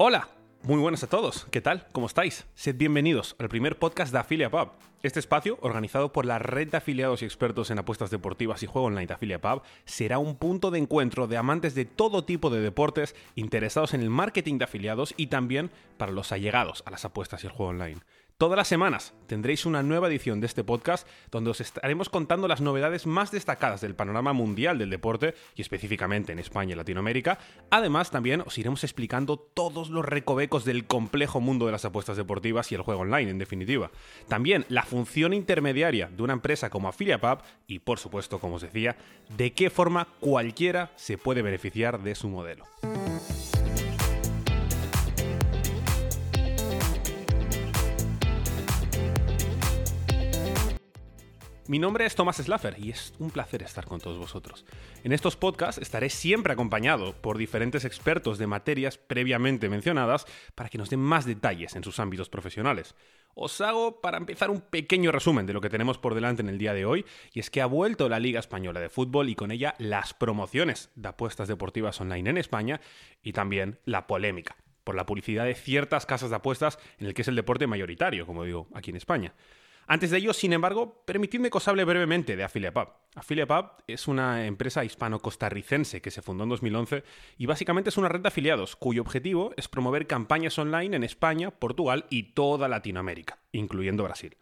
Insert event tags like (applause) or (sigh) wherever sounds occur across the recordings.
Hola, muy buenas a todos. ¿Qué tal? ¿Cómo estáis? Sed bienvenidos al primer podcast de Afilia Pub. Este espacio, organizado por la red de afiliados y expertos en apuestas deportivas y juego online de Afilia Pub, será un punto de encuentro de amantes de todo tipo de deportes interesados en el marketing de afiliados y también para los allegados a las apuestas y el juego online. Todas las semanas tendréis una nueva edición de este podcast donde os estaremos contando las novedades más destacadas del panorama mundial del deporte y específicamente en España y Latinoamérica. Además, también os iremos explicando todos los recovecos del complejo mundo de las apuestas deportivas y el juego online, en definitiva. También la función intermediaria de una empresa como AffiliaPub y, por supuesto, como os decía, de qué forma cualquiera se puede beneficiar de su modelo. Mi nombre es Tomás Slaffer y es un placer estar con todos vosotros. En estos podcasts estaré siempre acompañado por diferentes expertos de materias previamente mencionadas para que nos den más detalles en sus ámbitos profesionales. Os hago para empezar un pequeño resumen de lo que tenemos por delante en el día de hoy, y es que ha vuelto la Liga Española de Fútbol y con ella las promociones de apuestas deportivas online en España y también la polémica por la publicidad de ciertas casas de apuestas en el que es el deporte mayoritario, como digo, aquí en España. Antes de ello, sin embargo, permitidme que os hable brevemente de AffiliatePub. AffiliatePub es una empresa hispano-costarricense que se fundó en 2011 y básicamente es una red de afiliados cuyo objetivo es promover campañas online en España, Portugal y toda Latinoamérica, incluyendo Brasil.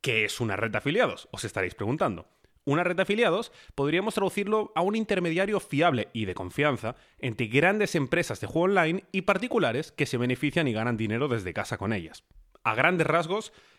¿Qué es una red de afiliados? Os estaréis preguntando. Una red de afiliados podríamos traducirlo a un intermediario fiable y de confianza entre grandes empresas de juego online y particulares que se benefician y ganan dinero desde casa con ellas. A grandes rasgos,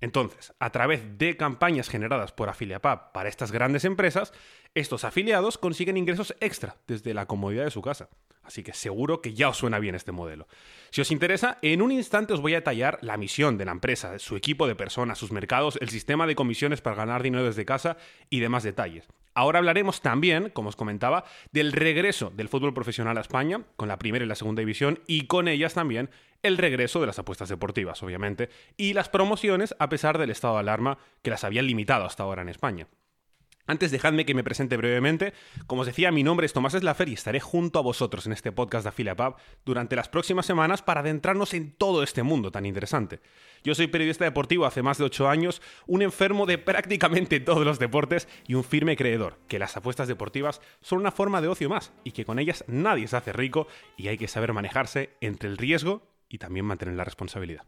Entonces, a través de campañas generadas por AffiliaPub para estas grandes empresas, estos afiliados consiguen ingresos extra desde la comodidad de su casa. Así que seguro que ya os suena bien este modelo. Si os interesa, en un instante os voy a detallar la misión de la empresa, su equipo de personas, sus mercados, el sistema de comisiones para ganar dinero desde casa y demás detalles. Ahora hablaremos también, como os comentaba, del regreso del fútbol profesional a España, con la primera y la segunda división, y con ellas también el regreso de las apuestas deportivas, obviamente, y las promociones a pesar del estado de alarma que las habían limitado hasta ahora en España. Antes dejadme que me presente brevemente. Como os decía, mi nombre es Tomás Slafer y estaré junto a vosotros en este podcast de Afiliapub durante las próximas semanas para adentrarnos en todo este mundo tan interesante. Yo soy periodista deportivo hace más de 8 años, un enfermo de prácticamente todos los deportes y un firme creedor que las apuestas deportivas son una forma de ocio más y que con ellas nadie se hace rico y hay que saber manejarse entre el riesgo y también mantener la responsabilidad.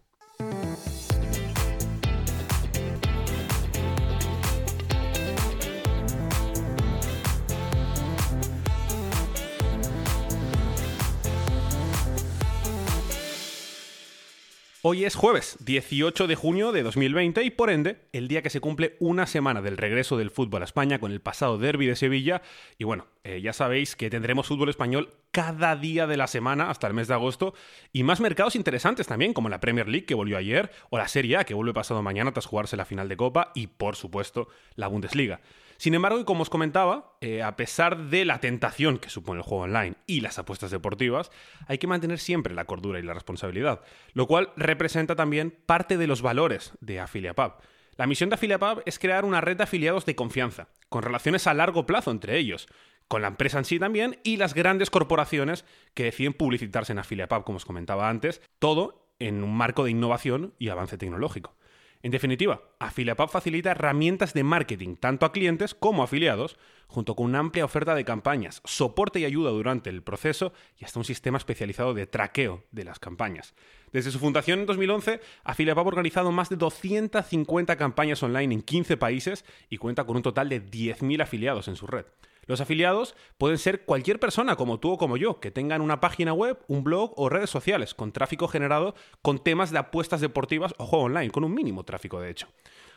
Hoy es jueves, 18 de junio de 2020 y por ende el día que se cumple una semana del regreso del fútbol a España con el pasado derby de Sevilla y bueno, eh, ya sabéis que tendremos fútbol español cada día de la semana hasta el mes de agosto y más mercados interesantes también como la Premier League que volvió ayer o la Serie A que vuelve pasado mañana tras jugarse la final de Copa y por supuesto la Bundesliga. Sin embargo, y como os comentaba, eh, a pesar de la tentación que supone el juego online y las apuestas deportivas, hay que mantener siempre la cordura y la responsabilidad, lo cual representa también parte de los valores de AffiliaPub. La misión de AffiliaPub es crear una red de afiliados de confianza, con relaciones a largo plazo entre ellos, con la empresa en sí también y las grandes corporaciones que deciden publicitarse en AffiliaPub, como os comentaba antes, todo en un marco de innovación y avance tecnológico. En definitiva, AffiliaPub facilita herramientas de marketing tanto a clientes como a afiliados, junto con una amplia oferta de campañas, soporte y ayuda durante el proceso y hasta un sistema especializado de traqueo de las campañas. Desde su fundación en 2011, AffiliaPub ha organizado más de 250 campañas online en 15 países y cuenta con un total de 10.000 afiliados en su red. Los afiliados pueden ser cualquier persona como tú o como yo, que tengan una página web, un blog o redes sociales con tráfico generado con temas de apuestas deportivas o juego online, con un mínimo tráfico de hecho.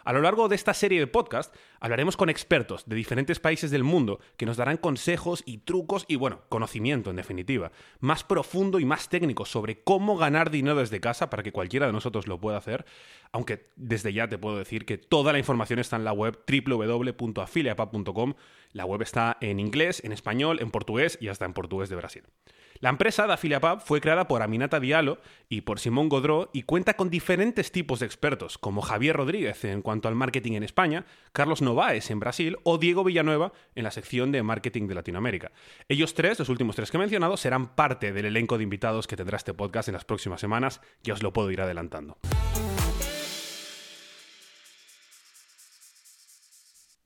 A lo largo de esta serie de podcast hablaremos con expertos de diferentes países del mundo que nos darán consejos y trucos y, bueno, conocimiento en definitiva, más profundo y más técnico sobre cómo ganar dinero desde casa para que cualquiera de nosotros lo pueda hacer, aunque desde ya te puedo decir que toda la información está en la web www.afiliapub.com. La web está en inglés, en español, en portugués y hasta en portugués de Brasil. La empresa de Afiliapub fue creada por Aminata Diallo y por Simón Godró y cuenta con diferentes tipos de expertos, como Javier Rodríguez en cuanto al marketing en España, Carlos Novaes en Brasil o Diego Villanueva en la sección de marketing de Latinoamérica. Ellos tres, los últimos tres que he mencionado, serán parte del elenco de invitados que tendrá este podcast en las próximas semanas, ya os lo puedo ir adelantando.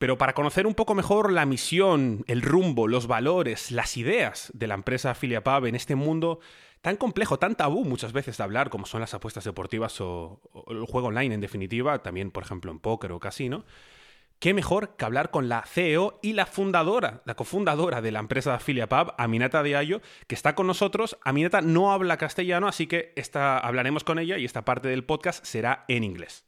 Pero para conocer un poco mejor la misión, el rumbo, los valores, las ideas de la empresa Pub en este mundo tan complejo, tan tabú muchas veces de hablar, como son las apuestas deportivas o, el juego online en definitiva, también por ejemplo en póker o casino, qué mejor que hablar con la CEO y la fundadora, la cofundadora de la empresa Pub, Aminata Diallo, que está con nosotros. Aminata no habla castellano, así que esta, hablaremos con ella y esta parte del podcast será en inglés.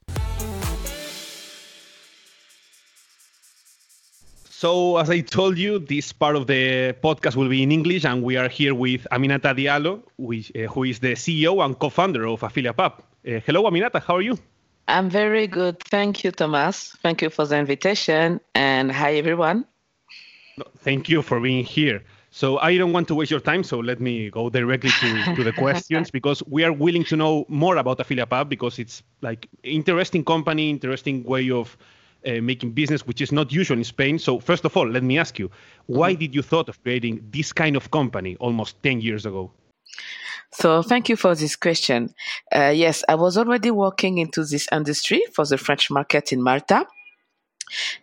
So, as I told you, this part of the podcast will be in English, and we are here with Aminata Diallo, which, uh, who is the CEO and co-founder of AffiliatePub. Uh, hello, Aminata. How are you? I'm very good. Thank you, Thomas. Thank you for the invitation, and hi, everyone. Thank you for being here. So I don't want to waste your time, so let me go directly to, to the questions (laughs) because we are willing to know more about AffiliatePub because it's like interesting company, interesting way of uh, making business, which is not usual in Spain. So first of all, let me ask you, why mm-hmm. did you thought of creating this kind of company almost 10 years ago? So thank you for this question. Uh, yes, I was already working into this industry for the French market in Malta.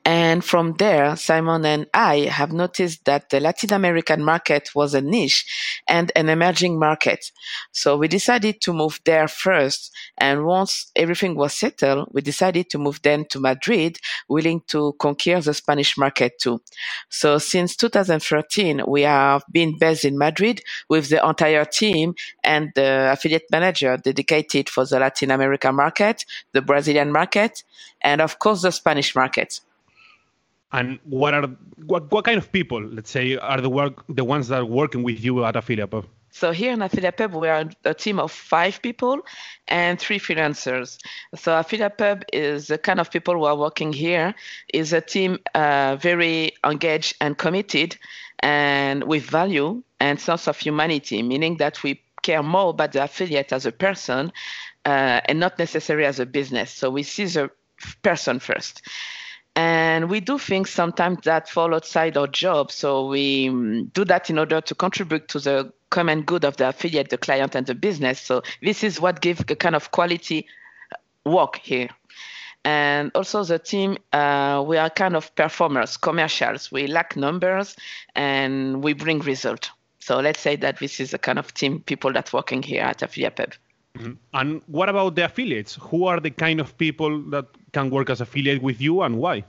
And from there, Simon and I have noticed that the Latin American market was a niche and an emerging market. So we decided to move there first. And once everything was settled, we decided to move then to Madrid, willing to conquer the Spanish market too. So since 2013, we have been based in Madrid with the entire team and the affiliate manager dedicated for the Latin American market, the Brazilian market, and of course the Spanish market. And what are what, what kind of people, let's say, are the work the ones that are working with you at Affiliate So here in Affiliate we are a team of five people and three freelancers. So Affiliate is the kind of people who are working here is a team uh, very engaged and committed and with value and sense of humanity, meaning that we care more about the affiliate as a person uh, and not necessarily as a business. So we see the person first. And we do things sometimes that fall outside our job. So we um, do that in order to contribute to the common good of the affiliate, the client, and the business. So this is what gives a kind of quality work here. And also the team, uh, we are kind of performers, commercials. We lack numbers and we bring result. So let's say that this is the kind of team people that working here at Affiliate Pub. Mm-hmm. And what about the affiliates? Who are the kind of people that can work as affiliate with you and why?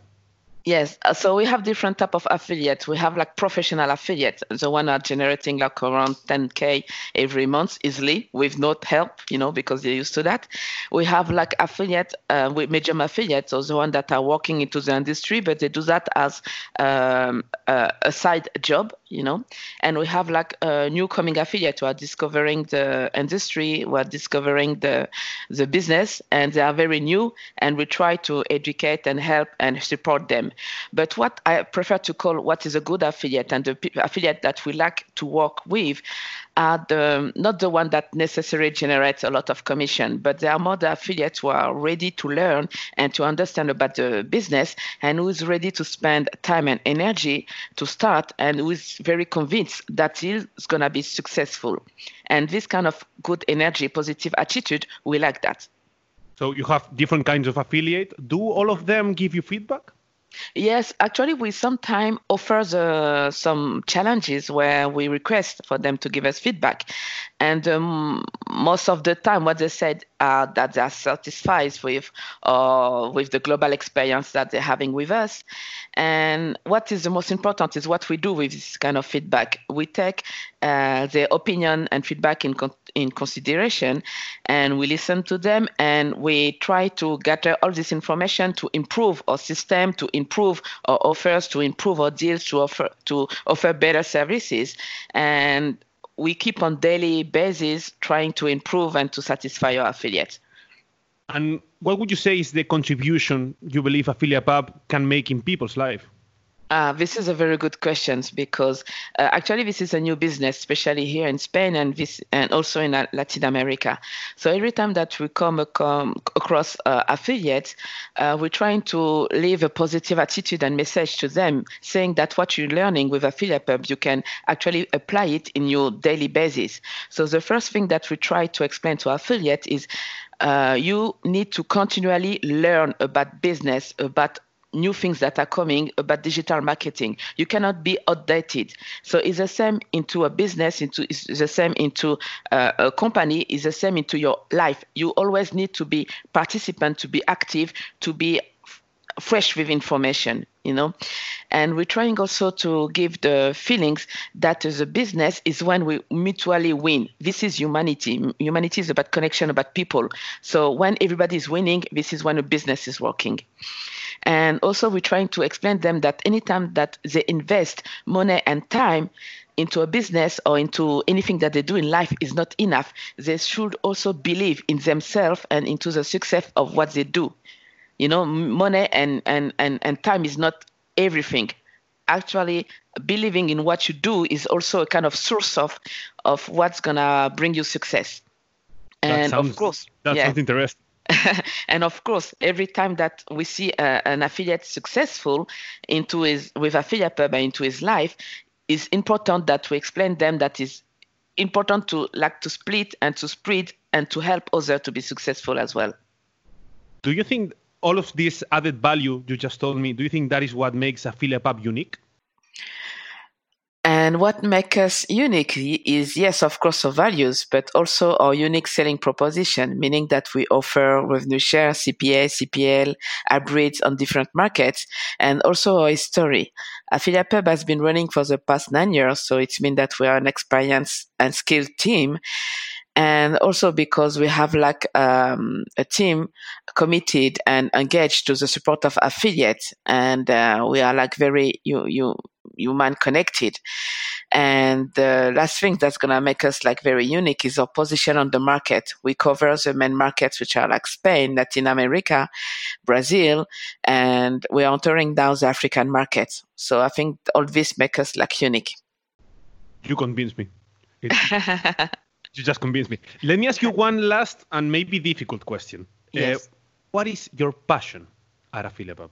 Yes, uh, so we have different type of affiliates. We have like professional affiliates, the one are generating like around 10k every month easily with no help, you know, because they're used to that. We have like affiliate uh, with medium affiliates, so the one that are working into the industry, but they do that as um, uh, a side job, you know. And we have like a new coming affiliate who are discovering the industry, who are discovering the the business, and they are very new, and we try to educate and help and support them but what I prefer to call what is a good affiliate and the affiliate that we like to work with are the not the one that necessarily generates a lot of commission, but they are more the affiliates who are ready to learn and to understand about the business and who is ready to spend time and energy to start and who is very convinced that he is going to be successful. And this kind of good energy, positive attitude, we like that. So you have different kinds of affiliate. Do all of them give you feedback? Yes, actually, we sometimes offer the, some challenges where we request for them to give us feedback. And um, most of the time what they said are that they are satisfied with uh, with the global experience that they're having with us. And what is the most important is what we do with this kind of feedback. We take uh, their opinion and feedback in con- in consideration and we listen to them and we try to gather all this information to improve our system to improve our offers to improve our deals to offer to offer better services. And we keep on daily basis trying to improve and to satisfy our affiliates. And what would you say is the contribution you believe Affiliate Pub can make in people's life? Uh, this is a very good question because uh, actually this is a new business, especially here in Spain and this and also in Latin America. So every time that we come, come across uh, affiliates, uh, we're trying to leave a positive attitude and message to them, saying that what you're learning with affiliate pub, you can actually apply it in your daily basis. So the first thing that we try to explain to affiliates is uh, you need to continually learn about business, about new things that are coming about digital marketing. You cannot be outdated. So it's the same into a business, into it's the same into uh, a company, it's the same into your life. You always need to be participant, to be active, to be fresh with information you know and we're trying also to give the feelings that the business is when we mutually win this is humanity humanity is about connection about people so when everybody is winning this is when a business is working and also, we're trying to explain them that anytime that they invest money and time into a business or into anything that they do in life is not enough. They should also believe in themselves and into the success of what they do. You know, money and, and, and, and time is not everything. Actually, believing in what you do is also a kind of source of, of what's going to bring you success. And sounds, of course, that yeah. sounds interesting. (laughs) and of course, every time that we see uh, an affiliate successful into his with affiliate pub into his life, it's important that we explain them that is important to like to split and to spread and to help others to be successful as well. Do you think all of this added value you just told me? Do you think that is what makes affiliate pub unique? And what makes us unique is, yes, of course, our values, but also our unique selling proposition, meaning that we offer revenue share, CPA, CPL, hybrids on different markets, and also our history. Affiliate Pub has been running for the past nine years, so it means that we are an experienced and skilled team and also because we have like um, a team committed and engaged to the support of affiliates. And uh, we are like very you you human connected. And the last thing that's going to make us like very unique is our position on the market. We cover the main markets which are like spain latin america brazil and we're entering now the african markets. So i think all this makes us like unique. You convince me (laughs) You just convinced me. Let me ask you one last and maybe difficult question. Uh, yes. Uh, what is your passion at Affiliate Pub?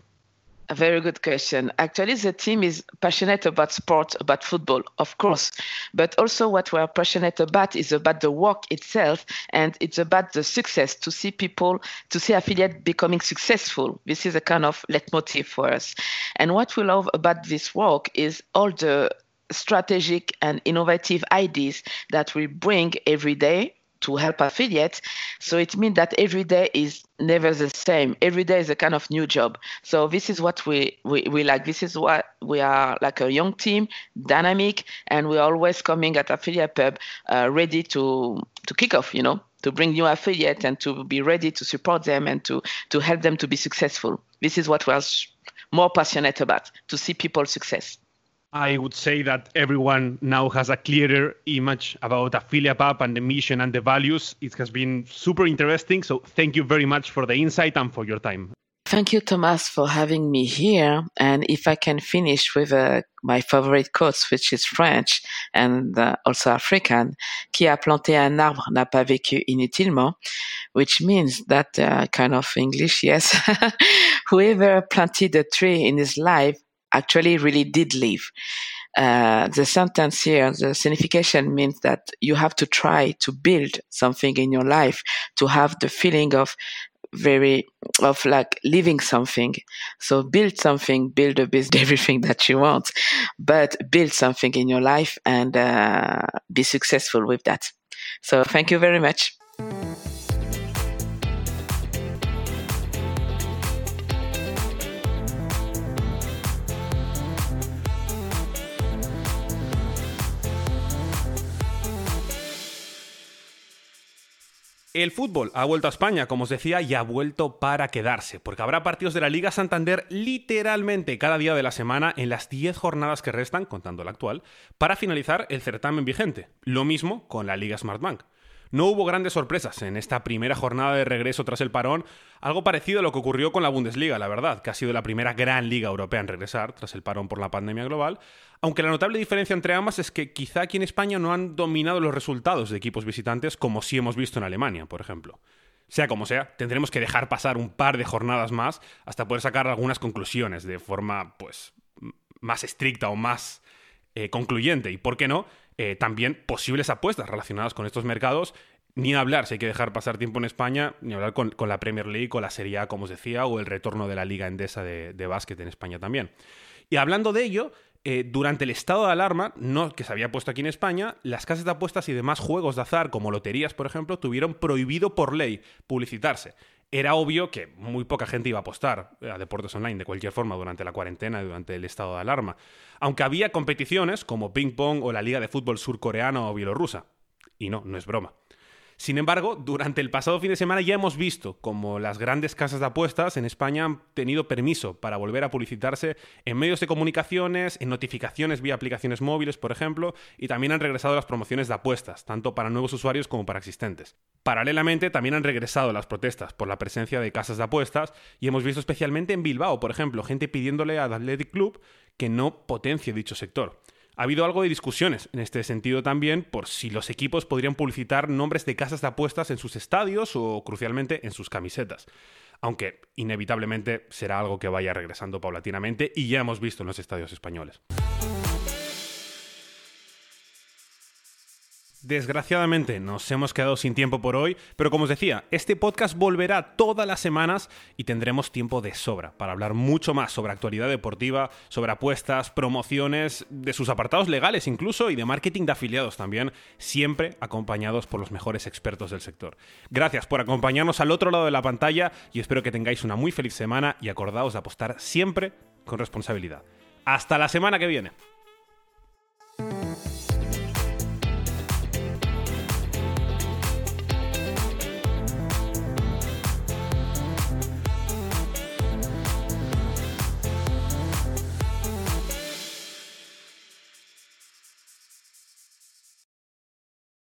A very good question. Actually, the team is passionate about sport, about football, of course, but also what we're passionate about is about the work itself, and it's about the success to see people, to see affiliate becoming successful. This is a kind of leitmotif for us. And what we love about this work is all the strategic and innovative ideas that we bring every day to help affiliates. So it means that every day is never the same. Every day is a kind of new job. So this is what we, we, we like. This is what we are like a young team, dynamic, and we're always coming at Affiliate Pub uh, ready to, to kick off, you know, to bring new affiliates and to be ready to support them and to, to help them to be successful. This is what we're more passionate about, to see people success. I would say that everyone now has a clearer image about Affiliate Pub and the mission and the values. It has been super interesting. So thank you very much for the insight and for your time. Thank you, Thomas, for having me here. And if I can finish with uh, my favorite quotes, which is French and uh, also African, qui a planté un arbre n'a pas vécu inutilement, which means that uh, kind of English, yes. (laughs) Whoever planted a tree in his life actually really did live. Uh, the sentence here, the signification means that you have to try to build something in your life to have the feeling of very of like living something. So build something, build a business, (laughs) everything that you want, but build something in your life and uh, be successful with that. So thank you very much. El fútbol ha vuelto a España, como os decía, y ha vuelto para quedarse, porque habrá partidos de la Liga Santander literalmente cada día de la semana en las 10 jornadas que restan, contando la actual, para finalizar el certamen vigente. Lo mismo con la Liga Smartbank. No hubo grandes sorpresas en esta primera jornada de regreso tras el parón, algo parecido a lo que ocurrió con la Bundesliga, la verdad, que ha sido la primera gran liga europea en regresar tras el parón por la pandemia global, aunque la notable diferencia entre ambas es que quizá aquí en España no han dominado los resultados de equipos visitantes como sí hemos visto en Alemania, por ejemplo. Sea como sea, tendremos que dejar pasar un par de jornadas más hasta poder sacar algunas conclusiones de forma, pues, más estricta o más eh, concluyente. Y por qué no, eh, también posibles apuestas relacionadas con estos mercados. Ni hablar si hay que dejar pasar tiempo en España, ni hablar con, la Premier League, con la Serie A, como os decía, o el retorno de la Liga Endesa de, básquet en España también. Y hablando de ello, eh, durante el estado de alarma, no, que se había puesto aquí en España, las casas de apuestas y demás juegos de azar, como loterías, por ejemplo, tuvieron prohibido por ley publicitarse era obvio que muy poca gente iba a apostar a deportes online de cualquier forma durante la cuarentena y durante el estado de alarma, aunque había competiciones como ping pong o la liga de fútbol surcoreana o bielorrusa. Y no, no es broma. Sin embargo, durante el pasado fin de semana ya hemos visto como las grandes casas de apuestas en España han tenido permiso para volver a publicitarse en medios de comunicaciones, en notificaciones vía aplicaciones móviles, por ejemplo, y también han regresado las promociones de apuestas, tanto para nuevos usuarios como para existentes. Paralelamente, también han regresado las protestas por la presencia de casas de apuestas y hemos visto especialmente en Bilbao, por ejemplo, gente pidiéndole al Athletic Club que no potencie dicho sector. Ha habido algo de discusiones en este sentido también por si los equipos podrían publicitar nombres de casas de apuestas en sus estadios o, crucialmente, en sus camisetas. Aunque inevitablemente será algo que vaya regresando paulatinamente y ya hemos visto en los estadios españoles. Desgraciadamente nos hemos quedado sin tiempo por hoy, pero como os decía, este podcast volverá todas las semanas y tendremos tiempo de sobra para hablar mucho más sobre actualidad deportiva, sobre apuestas, promociones, de sus apartados legales incluso y de marketing de afiliados también, siempre acompañados por los mejores expertos del sector. Gracias por acompañarnos al otro lado de la pantalla y espero que tengáis una muy feliz semana y acordaos de apostar siempre con responsabilidad. Hasta la semana que viene.